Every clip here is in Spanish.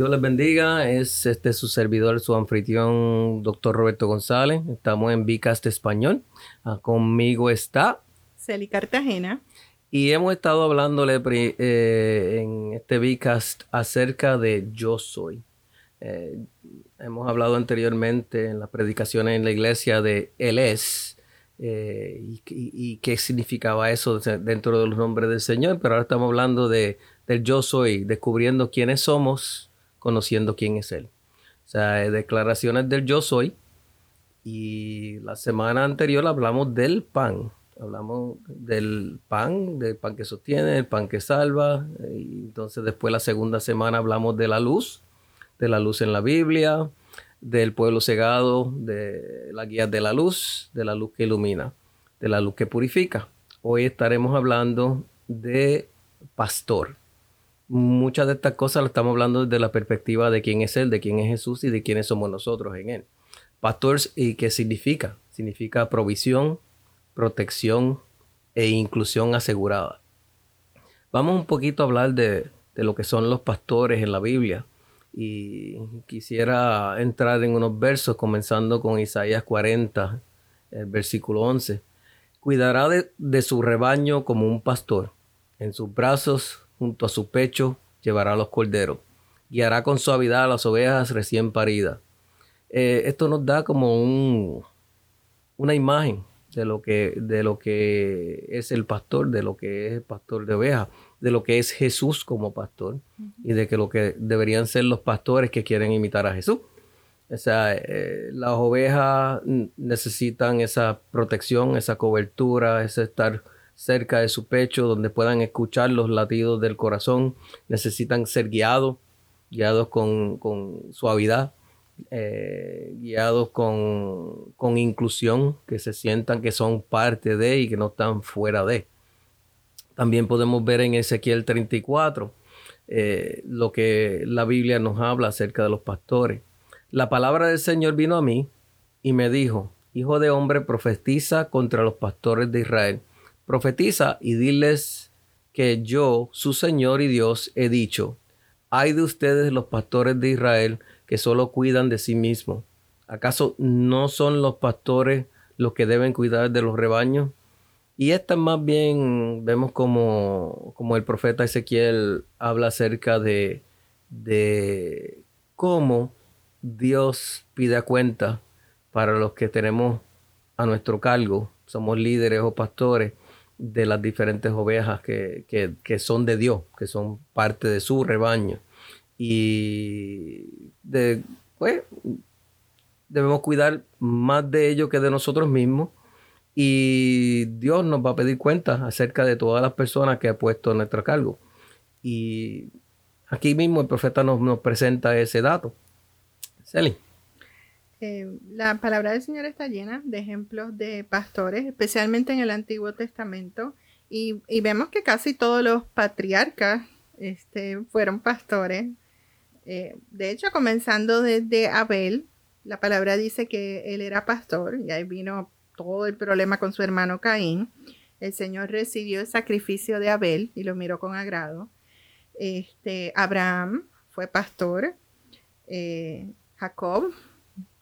Dios les bendiga. Es este su servidor, su anfitrión, doctor Roberto González. Estamos en Vicast Español. Ah, conmigo está Celi Cartagena. Y hemos estado hablándole eh, en este Vicast acerca de yo soy. Eh, hemos hablado anteriormente en las predicaciones en la iglesia de Él es. Eh, y, y, qué significaba eso dentro de los nombres del Señor, pero ahora estamos hablando de, del yo soy, descubriendo quiénes somos conociendo quién es Él. O sea, declaraciones del yo soy. Y la semana anterior hablamos del pan. Hablamos del pan, del pan que sostiene, el pan que salva. Y entonces después la segunda semana hablamos de la luz, de la luz en la Biblia, del pueblo cegado, de la guía de la luz, de la luz que ilumina, de la luz que purifica. Hoy estaremos hablando de pastor muchas de estas cosas lo estamos hablando desde la perspectiva de quién es Él, de quién es Jesús y de quiénes somos nosotros en Él. Pastores, ¿y qué significa? Significa provisión, protección e inclusión asegurada. Vamos un poquito a hablar de, de lo que son los pastores en la Biblia. Y quisiera entrar en unos versos, comenzando con Isaías 40, el versículo 11. Cuidará de, de su rebaño como un pastor. En sus brazos junto a su pecho llevará los corderos. Guiará con suavidad a las ovejas recién paridas. Eh, esto nos da como un, una imagen de lo, que, de lo que es el pastor, de lo que es el pastor de ovejas, de lo que es Jesús como pastor y de que lo que deberían ser los pastores que quieren imitar a Jesús. O sea, eh, las ovejas necesitan esa protección, esa cobertura, ese estar cerca de su pecho donde puedan escuchar los latidos del corazón. Necesitan ser guiados, guiados con, suavidad, eh, guiados con, con, inclusión, que se sientan que son parte de y que no están fuera de. También podemos ver en Ezequiel 34 eh, lo que la Biblia nos habla acerca de los pastores. La palabra del Señor vino a mí y me dijo, Hijo de hombre, profetiza contra los pastores de Israel Profetiza y diles que yo, su Señor y Dios, he dicho, hay de ustedes los pastores de Israel que solo cuidan de sí mismos. ¿Acaso no son los pastores los que deben cuidar de los rebaños? Y esta más bien vemos como, el profeta Ezequiel habla acerca de, de cómo Dios pide cuenta para los que tenemos a nuestro cargo, somos líderes o pastores, de las diferentes ovejas que, son de Dios, que son parte de su rebaño. Y pues, debemos cuidar más de ellos que de nosotros mismos. Y Dios nos va a pedir cuentas acerca de todas las personas que ha puesto a nuestro cargo. Y aquí mismo el profeta nos, nos presenta ese dato. Celi. Eh, la palabra del Señor está llena de ejemplos de pastores, especialmente en el Antiguo Testamento, y, vemos que casi todos los patriarcas este, fueron pastores. Eh, de hecho, comenzando desde Abel, la palabra dice que él era pastor, y ahí vino todo el problema con su hermano Caín. El Señor recibió el sacrificio de Abel y lo miró con agrado. Este, Abraham fue pastor. Eh, Jacob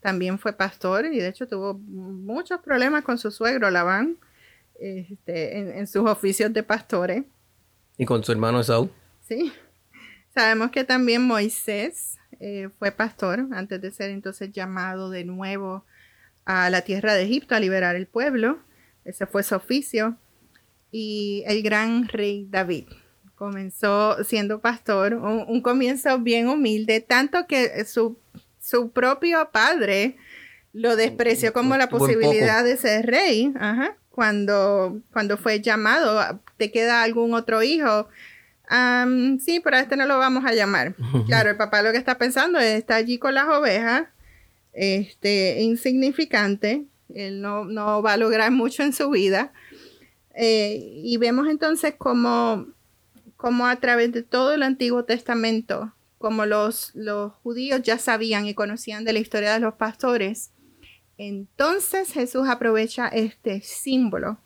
también fue pastor y de hecho tuvo muchos problemas con su suegro Labán este, en, sus oficios de pastores. ¿Y con su hermano Esaú? Sí. Sabemos que también Moisés eh, fue pastor antes de ser entonces llamado de nuevo a la tierra de Egipto a liberar el pueblo. Ese fue su oficio. Y el gran rey David comenzó siendo pastor, un comienzo bien humilde, tanto que su su propio padre lo despreció como la posibilidad de ser rey. Cuando, cuando fue llamado, ¿te queda algún otro hijo? sí, pero a este no lo vamos a llamar. Claro, el papá lo que está pensando es, está allí con las ovejas, este, insignificante, él no, va a lograr mucho en su vida. Eh, y vemos entonces como, como a través de todo el Antiguo Testamento, como los, los judíos ya sabían y conocían de la historia de los pastores, entonces Jesús aprovecha este símbolo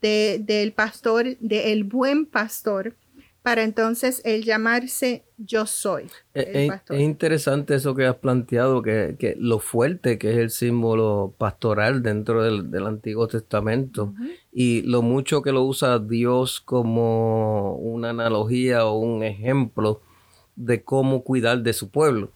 del pastor, del buen pastor, para entonces él llamarse yo soy. Es, interesante eso que has planteado, que, lo fuerte que es el símbolo pastoral dentro del, Antiguo Testamento y lo mucho que lo usa Dios como una analogía o un ejemplo de cómo cuidar de su pueblo.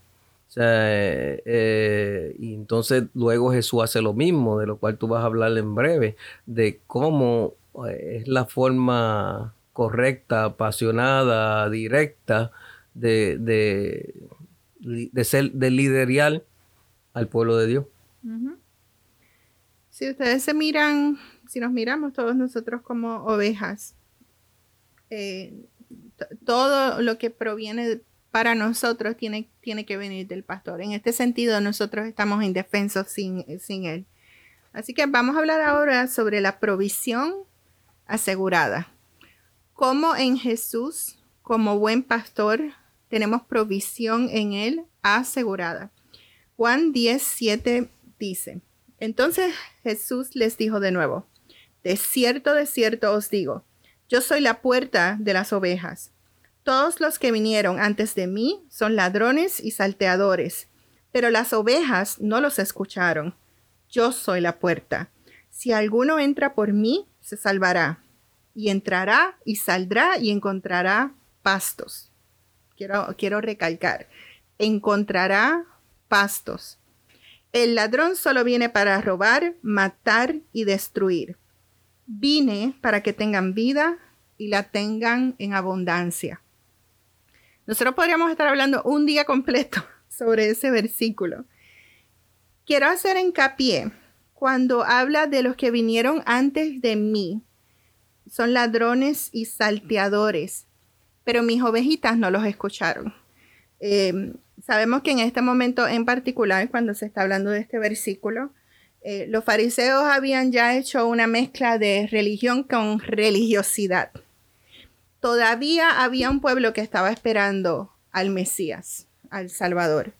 O sea, eh, eh, y entonces luego Jesús hace lo mismo, de lo cual tú vas a hablar en breve, de cómo eh, es la forma correcta, apasionada, directa de, de, ser, de liderar al pueblo de Dios. Si ustedes se miran, si nos miramos todos nosotros como ovejas, todo lo que proviene para nosotros tiene, tiene que venir del pastor. En este sentido, nosotros estamos indefensos sin, sin él. Así que vamos a hablar ahora sobre la provisión asegurada. Cómo en Jesús, como buen pastor, tenemos provisión en él asegurada. Juan 10, 7 dice, entonces Jesús les dijo de nuevo, de cierto, de cierto os digo, yo soy la puerta de las ovejas. Todos los que vinieron antes de mí son ladrones y salteadores, pero las ovejas no los escucharon. Yo soy la puerta. Si alguno entra por mí, se salvará, y entrará y saldrá y encontrará pastos. Quiero, recalcar, encontrará pastos. El ladrón solo viene para robar, matar y destruir. Vine para que tengan vida y la tengan en abundancia. Nosotros podríamos estar hablando un día completo sobre ese versículo. Quiero hacer hincapié cuando habla de los que vinieron antes de mí. Son ladrones y salteadores, pero mis ovejitas no los escucharon. Em, sabemos que en este momento en particular, cuando se está hablando de este versículo, eh, los fariseos habían ya hecho una mezcla de religión con religiosidad todavía había un pueblo que estaba esperando al Mesías, al Salvador.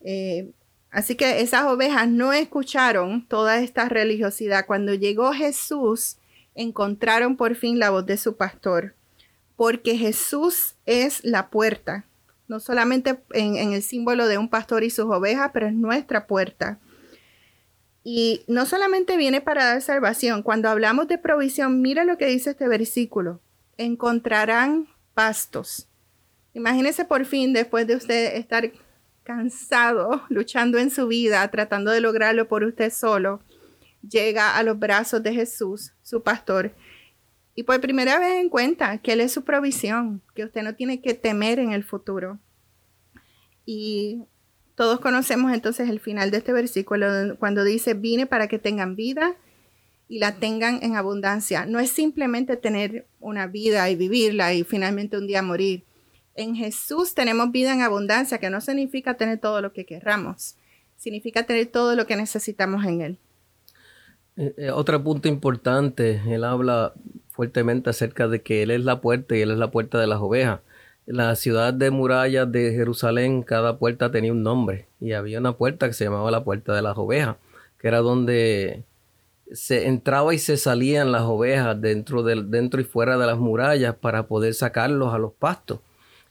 Eh, así que esas ovejas no escucharon toda esta religiosidad. Cuando llegó Jesús, encontraron por fin la voz de su pastor, porque Jesús es la puerta, no solamente en, en el símbolo de un pastor y sus ovejas, pero es nuestra puerta. Y no solamente viene para dar salvación, cuando hablamos de provisión, mira lo que dice este versículo encontrarán pastos. Imagínese por fin, después de usted estar cansado, luchando en su vida, tratando de lograrlo por usted solo, llega a los brazos de Jesús, su pastor, y por primera vez en cuenta que Él es su provisión, que usted no tiene que temer en el futuro. Y todos conocemos entonces el final de este versículo cuando dice, vine para que tengan vida y la tengan en abundancia. No es simplemente tener una vida y vivirla y finalmente un día morir. En Jesús tenemos vida en abundancia, que no significa tener todo lo que querramos, significa tener todo lo que necesitamos en Él. Eh, eh, otro punto importante, Él habla fuertemente acerca de que Él es la puerta y Él es la puerta de las ovejas. La ciudad de murallas de Jerusalén, cada puerta tenía un nombre y había una puerta que se llamaba la puerta de las ovejas, que era donde se entraba y se salían las ovejas dentro, del, dentro y fuera de las murallas para poder sacarlos a los pastos.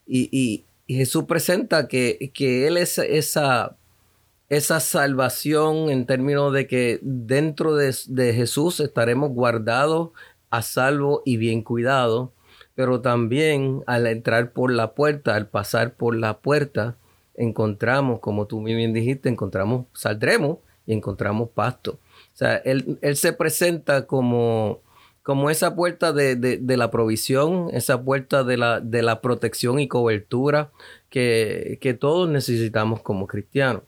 Y, Jesús presenta que, Él es esa, esa salvación en términos de que dentro de, de Jesús estaremos guardados, a salvo y bien cuidados, pero también al entrar por la puerta, al pasar por la puerta, encontramos, como tú bien dijiste, encontramos, saldremos y encontramos pasto. Sea, él, se presenta como, como esa puerta de, la provisión, esa puerta de la, de la protección y cobertura que, todos necesitamos como cristianos.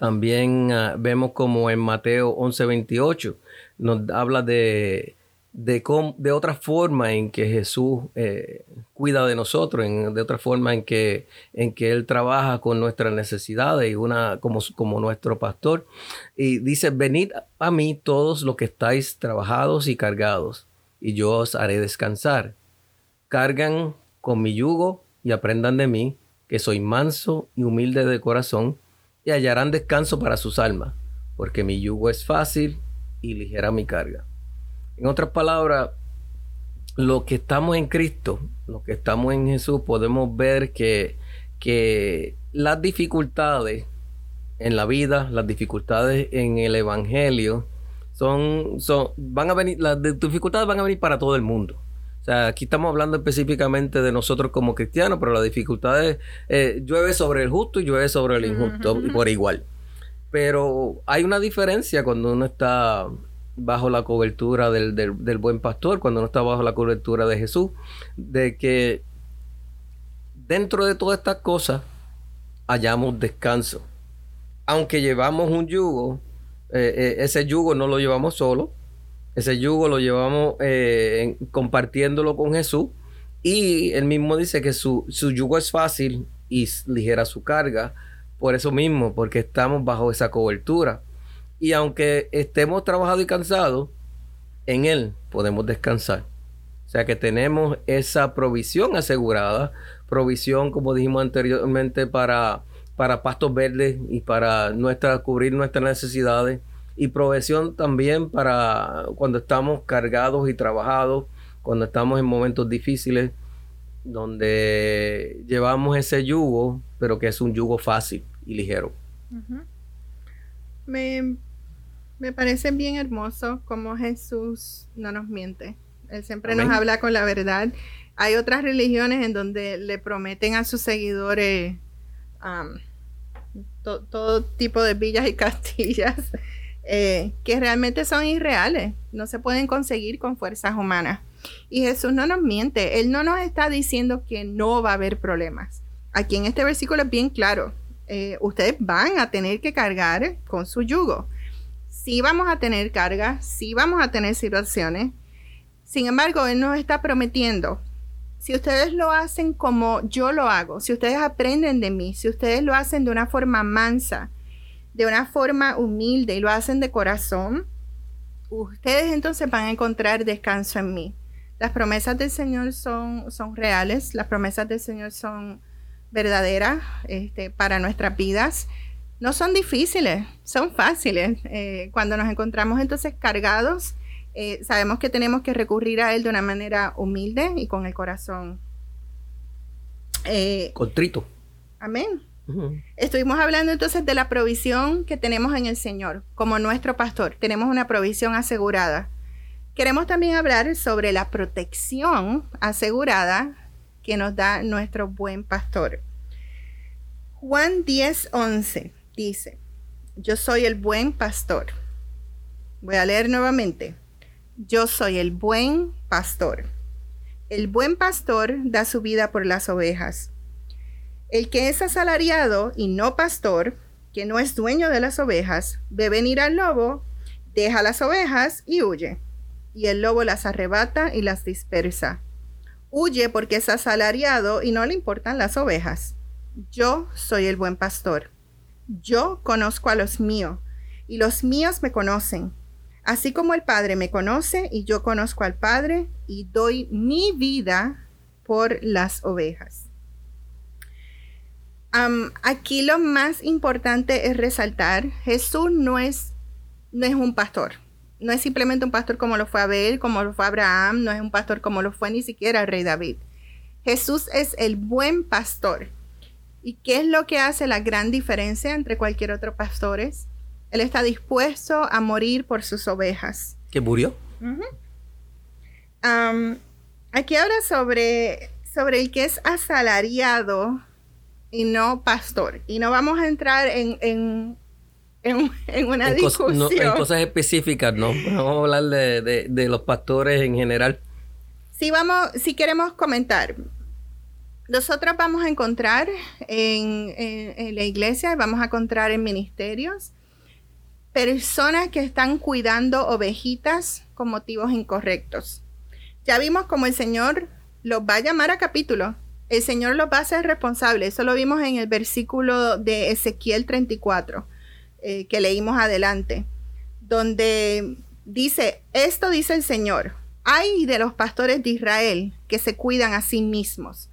También ah, vemos como en Mateo 11:28 nos habla de de, de otra forma en que Jesús eh, cuida de nosotros, en, de otra forma en que, en que Él trabaja con nuestras necesidades y una, como, como nuestro pastor. Y dice, venid a mí todos los que estáis trabajados y cargados, y yo os haré descansar. Cargan con mi yugo y aprendan de mí, que soy manso y humilde de corazón, y hallarán descanso para sus almas, porque mi yugo es fácil y ligera mi carga. En otras palabras, lo que estamos en Cristo, lo que estamos en Jesús, podemos ver que, que las dificultades en la vida, las dificultades en el Evangelio, son, son, van a venir, las dificultades van a venir para todo el mundo. O sea, aquí estamos hablando específicamente de nosotros como cristianos, pero las dificultades eh, llueve sobre el justo y llueve sobre el injusto por igual. Pero hay una diferencia cuando uno está bajo la cobertura del, del, buen pastor, cuando uno está bajo la cobertura de Jesús, de que dentro de todas estas cosas hallamos descanso. Aunque llevamos un yugo, eh, eh, ese yugo no lo llevamos solo, ese yugo lo llevamos eh, compartiéndolo con Jesús. Y él mismo dice que su, yugo es fácil y ligera su carga. Por eso mismo, porque estamos bajo esa cobertura. Y aunque estemos trabajados y cansados, en Él podemos descansar. O sea que tenemos esa provisión asegurada. Provisión, como dijimos anteriormente, para, para pastos verdes y para nuestra, cubrir nuestras necesidades y provisión también para cuando estamos cargados y trabajados, cuando estamos en momentos difíciles, donde llevamos ese yugo, pero que es un yugo fácil y ligero. me, me, parece bien hermoso como Jesús no nos miente. Él siempre nos habla con la verdad. Hay otras religiones en donde le prometen a sus seguidores todo tipo de villas y castillas eh, que realmente son irreales, no se pueden conseguir con fuerzas humanas. Y Jesús no nos miente, Él no nos está diciendo que no va a haber problemas. Aquí en este versículo es bien claro, eh, ustedes van a tener que cargar con su yugo. Sí vamos a tener carga, sí vamos a tener situaciones. Sin embargo, Él nos está prometiendo, si ustedes lo hacen como yo lo hago, si ustedes aprenden de mí, si ustedes lo hacen de una forma mansa, de una forma humilde y lo hacen de corazón, ustedes entonces van a encontrar descanso en mí. Las promesas del Señor son, son reales, las promesas del Señor son verdaderas este, para nuestras vidas. No son difíciles, son fáciles. Eh, cuando nos encontramos entonces cargados, eh, sabemos que tenemos que recurrir a Él de una manera humilde y con el corazón. Eh, Contrito. Amén. Estuvimos hablando entonces de la provisión que tenemos en el Señor como nuestro pastor. Tenemos una provisión asegurada. Queremos también hablar sobre la protección asegurada que nos da nuestro buen pastor. Juan 10, 11 dice, yo soy el buen pastor. Voy a leer nuevamente. Yo soy el buen pastor. El buen pastor da su vida por las ovejas. El que es asalariado y no pastor, que no es dueño de las ovejas, ve venir al lobo, deja las ovejas y huye. Y el lobo las arrebata y las dispersa. Huye porque es asalariado y no le importan las ovejas. Yo soy el buen pastor. Yo conozco a los míos y los míos me conocen. Así como el Padre me conoce y yo conozco al Padre y doy mi vida por las ovejas aquí lo más importante es resaltar, Jesús no es, no es un pastor. No es simplemente un pastor como lo fue Abel, como lo fue Abraham, no es un pastor como lo fue ni siquiera el rey David. Jesús es el buen pastor. ¿Y qué es lo que hace la gran diferencia entre cualquier otro pastor? Él está dispuesto a morir por sus ovejas. ¿Que murió? aquí habla sobre, sobre el que es asalariado y no pastor. Y no vamos a entrar en, en, en, una discusión. en cosas específicas, ¿no? Vamos a hablar de, de, los pastores en general. Si vamos, si queremos comentar, nosotros vamos a encontrar en, la iglesia, vamos a encontrar en ministerios, personas que están cuidando ovejitas con motivos incorrectos. Ya vimos como el Señor los va a llamar a capítulo. El Señor los va a hacer responsables. Eso lo vimos en el versículo de Ezequiel 34, eh, que leímos adelante, donde dice, esto dice el Señor, hay de los pastores de Israel que se cuidan a sí mismos.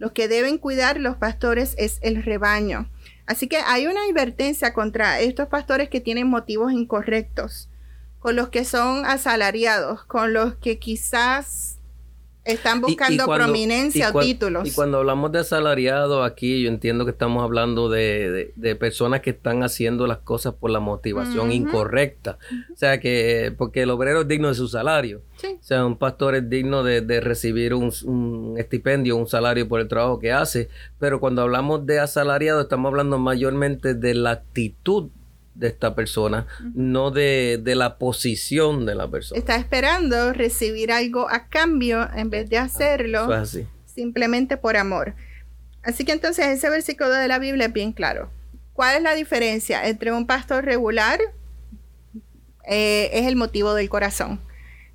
Los que deben cuidar los pastores es el rebaño. Así que hay una advertencia contra estos pastores que tienen motivos incorrectos, con los que son asalariados, con los que quizás están buscando prominencia o títulos. Y cuando hablamos de asalariado aquí, yo entiendo que estamos hablando de, personas que están haciendo las cosas por la motivación incorrecta. O sea, que porque el obrero es digno de su salario. O sea, un pastor es digno de, recibir un, un, estipendio, un salario por el trabajo que hace. Pero cuando hablamos de asalariado, estamos hablando mayormente de la actitud de esta persona, no de, la posición de la persona. Está esperando recibir algo a cambio en vez de ah, hacerlo simplemente por amor. Así que entonces ese versículo de la Biblia es bien claro. ¿Cuál es la diferencia entre un pastor regular? Eh, es el motivo del corazón.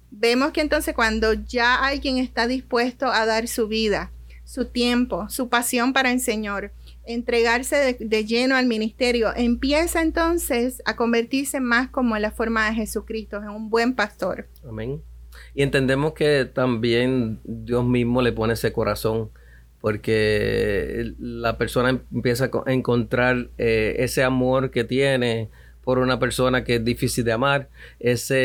Vemos que entonces cuando ya alguien está dispuesto a dar su vida, su tiempo, su pasión para el Señor, entregarse de, lleno al ministerio, empieza entonces a convertirse más como en la forma de Jesucristo, en un buen pastor. Amén. Y entendemos que también Dios mismo le pone ese corazón, porque la persona empieza a encontrar eh, ese amor que tiene por una persona que es difícil de amar, ese,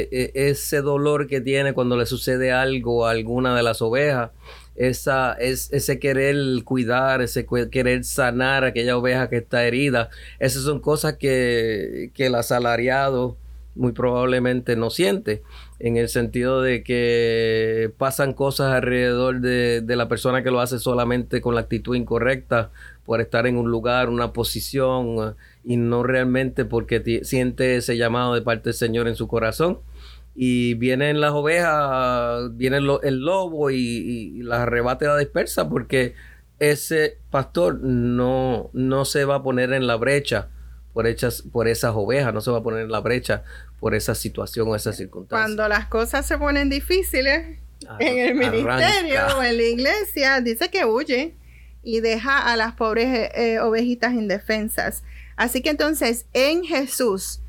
e, e, ese dolor que tiene cuando le sucede algo a alguna de las ovejas esa, es, ese querer cuidar, ese querer sanar aquella oveja que está herida. Esas son cosas que, que el asalariado muy probablemente no siente, en el sentido de que pasan cosas alrededor de, de, la persona que lo hace solamente con la actitud incorrecta, por estar en un lugar, una posición, y no realmente porque siente ese llamado de parte del Señor en su corazón y vienen las ovejas, viene el lobo y, las arrebata y la dispersa porque ese pastor no, no se va a poner en la brecha por, hechas, por esas ovejas, no se va a poner en la brecha por esa situación o esa circunstancia. Cuando las cosas se ponen difíciles en el ministerio o en la iglesia, dice que huye y deja a las pobres eh, ovejitas indefensas. Así que entonces en Jesús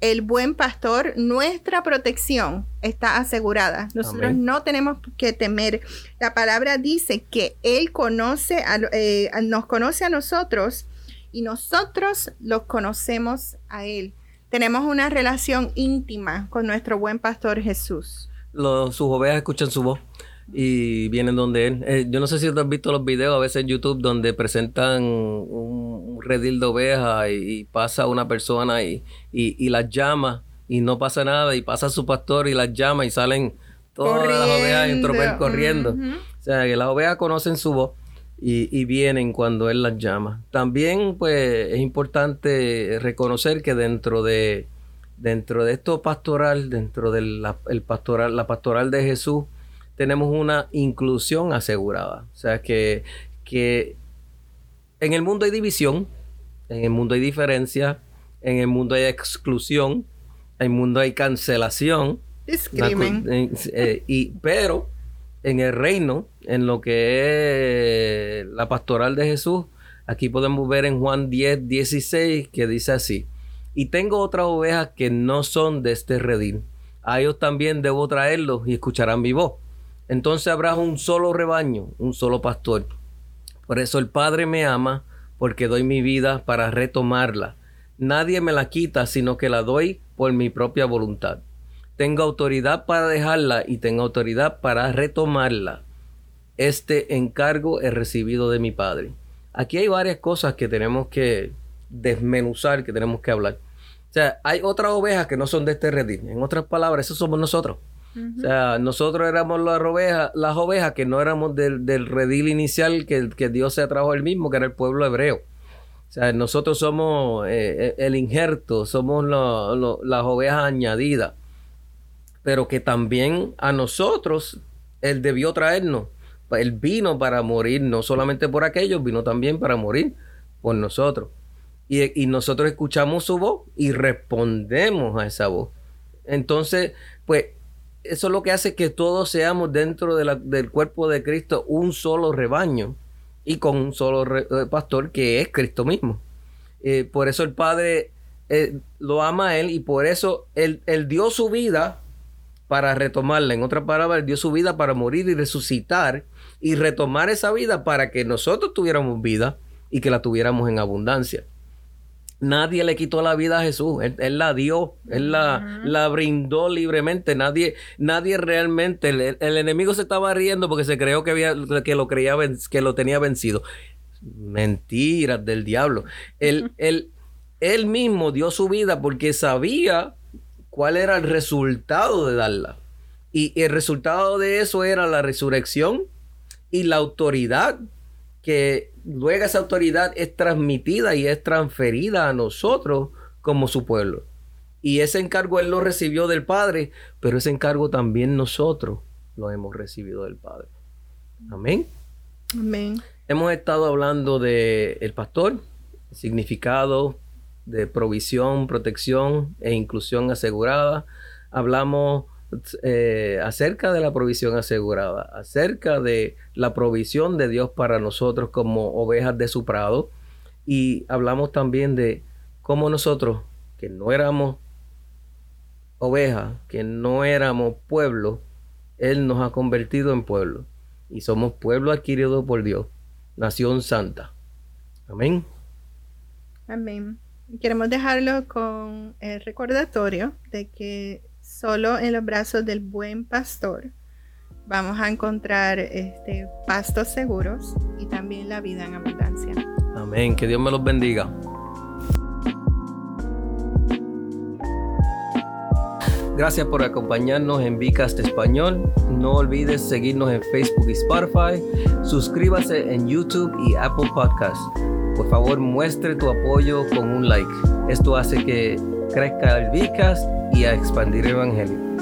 el buen pastor, nuestra protección está asegurada. Nosotros no tenemos que temer. La palabra dice que Él conoce eh, nos conoce a nosotros y nosotros los conocemos a Él. Tenemos una relación íntima con nuestro buen pastor Jesús. sus ovejas escuchan su voz y vienen donde él. Eh, yo no sé si tú has visto los videos a veces en YouTube donde presentan un, redil de ovejas y, pasa una persona y, y, las llama y no pasa nada y pasa su pastor y las llama y salen todas las ovejas en tropel corriendo. O sea, que las ovejas conocen su voz y, vienen cuando él las llama. También pues es importante reconocer que dentro de dentro de esto pastoral, dentro del el pastoral, la pastoral de Jesús, tenemos una inclusión asegurada. O sea que, que en el mundo hay división, en el mundo hay diferencia, en el mundo hay exclusión, en el mundo hay cancelación. Discrimen. Eh, y, pero en el reino, en lo que es la pastoral de Jesús, aquí podemos ver en Juan 10, 16, que dice así, y tengo otras ovejas que no son de este redil. A ellos también debo traerlos y escucharán mi voz entonces habrá un solo rebaño, un solo pastor. Por eso el Padre me ama, porque doy mi vida para retomarla. Nadie me la quita, sino que la doy por mi propia voluntad. Tengo autoridad para dejarla y tengo autoridad para retomarla. Este encargo es recibido de mi Padre. Aquí hay varias cosas que tenemos que desmenuzar, que tenemos que hablar. O sea, hay otras ovejas que no son de este redil. En otras palabras, esos somos nosotros. O sea, nosotros éramos las ovejas, las ovejas que no éramos del, redil inicial que, que Dios se atrajo el mismo, que era el pueblo hebreo. O sea, nosotros somos eh, eh, el injerto, somos las ovejas añadidas. Pero que también a nosotros Él debió traernos. Él vino para morir, no solamente por aquellos, vino también para morir por nosotros. Y, nosotros escuchamos su voz y respondemos a esa voz. Entonces, pues eso es lo que hace que todos seamos dentro del cuerpo de Cristo un solo rebaño y con un solo eh, pastor que es Cristo mismo. Eh, por eso el Padre eh, lo ama a Él y por eso él, dio su vida para retomarla. En otra palabra, Él dio su vida para morir y resucitar y retomar esa vida para que nosotros tuviéramos vida y que la tuviéramos en abundancia. Nadie le quitó la vida a Jesús, Él, la dio, Él la, la, brindó libremente. Nadie, nadie realmente, el, enemigo se estaba riendo porque se creó que, había, que, lo, creía, que lo tenía vencido. Mentiras del diablo. Él, él, él mismo dio su vida porque sabía cuál era el resultado de darla. Y el resultado de eso era la resurrección y la autoridad que luego esa autoridad es transmitida y es transferida a nosotros como su pueblo. Y ese encargo él lo recibió del Padre, pero ese encargo también nosotros lo hemos recibido del Padre. Amén. Amén. Hemos estado hablando de el pastor, significado de provisión, protección e inclusión asegurada. Hablamos eh, acerca de la provisión asegurada, acerca de la provisión de Dios para nosotros como ovejas de su prado. Y hablamos también de cómo nosotros, que no éramos ovejas, que no éramos pueblo, Él nos ha convertido en pueblo. Y somos pueblo adquirido por Dios, nación santa. Amén. Amén. Queremos dejarlo con el recordatorio de que solo en los brazos del buen pastor vamos a encontrar este, pastos seguros y también la vida en abundancia. Amén, que Dios me los bendiga. Gracias por acompañarnos en Vicast Español. No olvides seguirnos en Facebook y Spotify. Suscríbase en YouTube y Apple Podcast. Por favor, muestre tu apoyo con un like. Esto hace que crezca el Vicast y a expandir el Evangelio.